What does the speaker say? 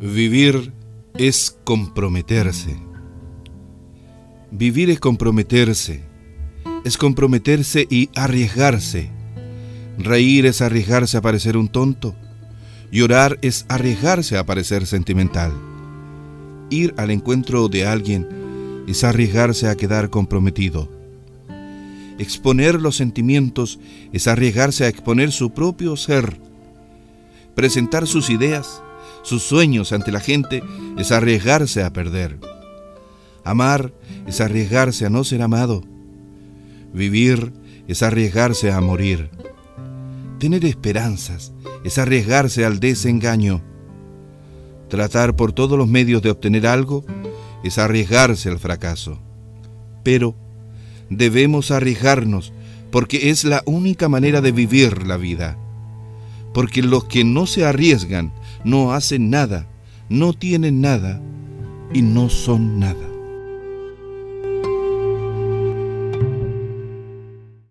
Vivir es comprometerse. Vivir es comprometerse. Es comprometerse y arriesgarse. Reír es arriesgarse a parecer un tonto. Llorar es arriesgarse a parecer sentimental. Ir al encuentro de alguien es arriesgarse a quedar comprometido. Exponer los sentimientos es arriesgarse a exponer su propio ser. Presentar sus ideas sus sueños ante la gente es arriesgarse a perder. Amar es arriesgarse a no ser amado. Vivir es arriesgarse a morir. Tener esperanzas es arriesgarse al desengaño. Tratar por todos los medios de obtener algo es arriesgarse al fracaso. Pero debemos arriesgarnos porque es la única manera de vivir la vida. Porque los que no se arriesgan no hacen nada, no tienen nada y no son nada.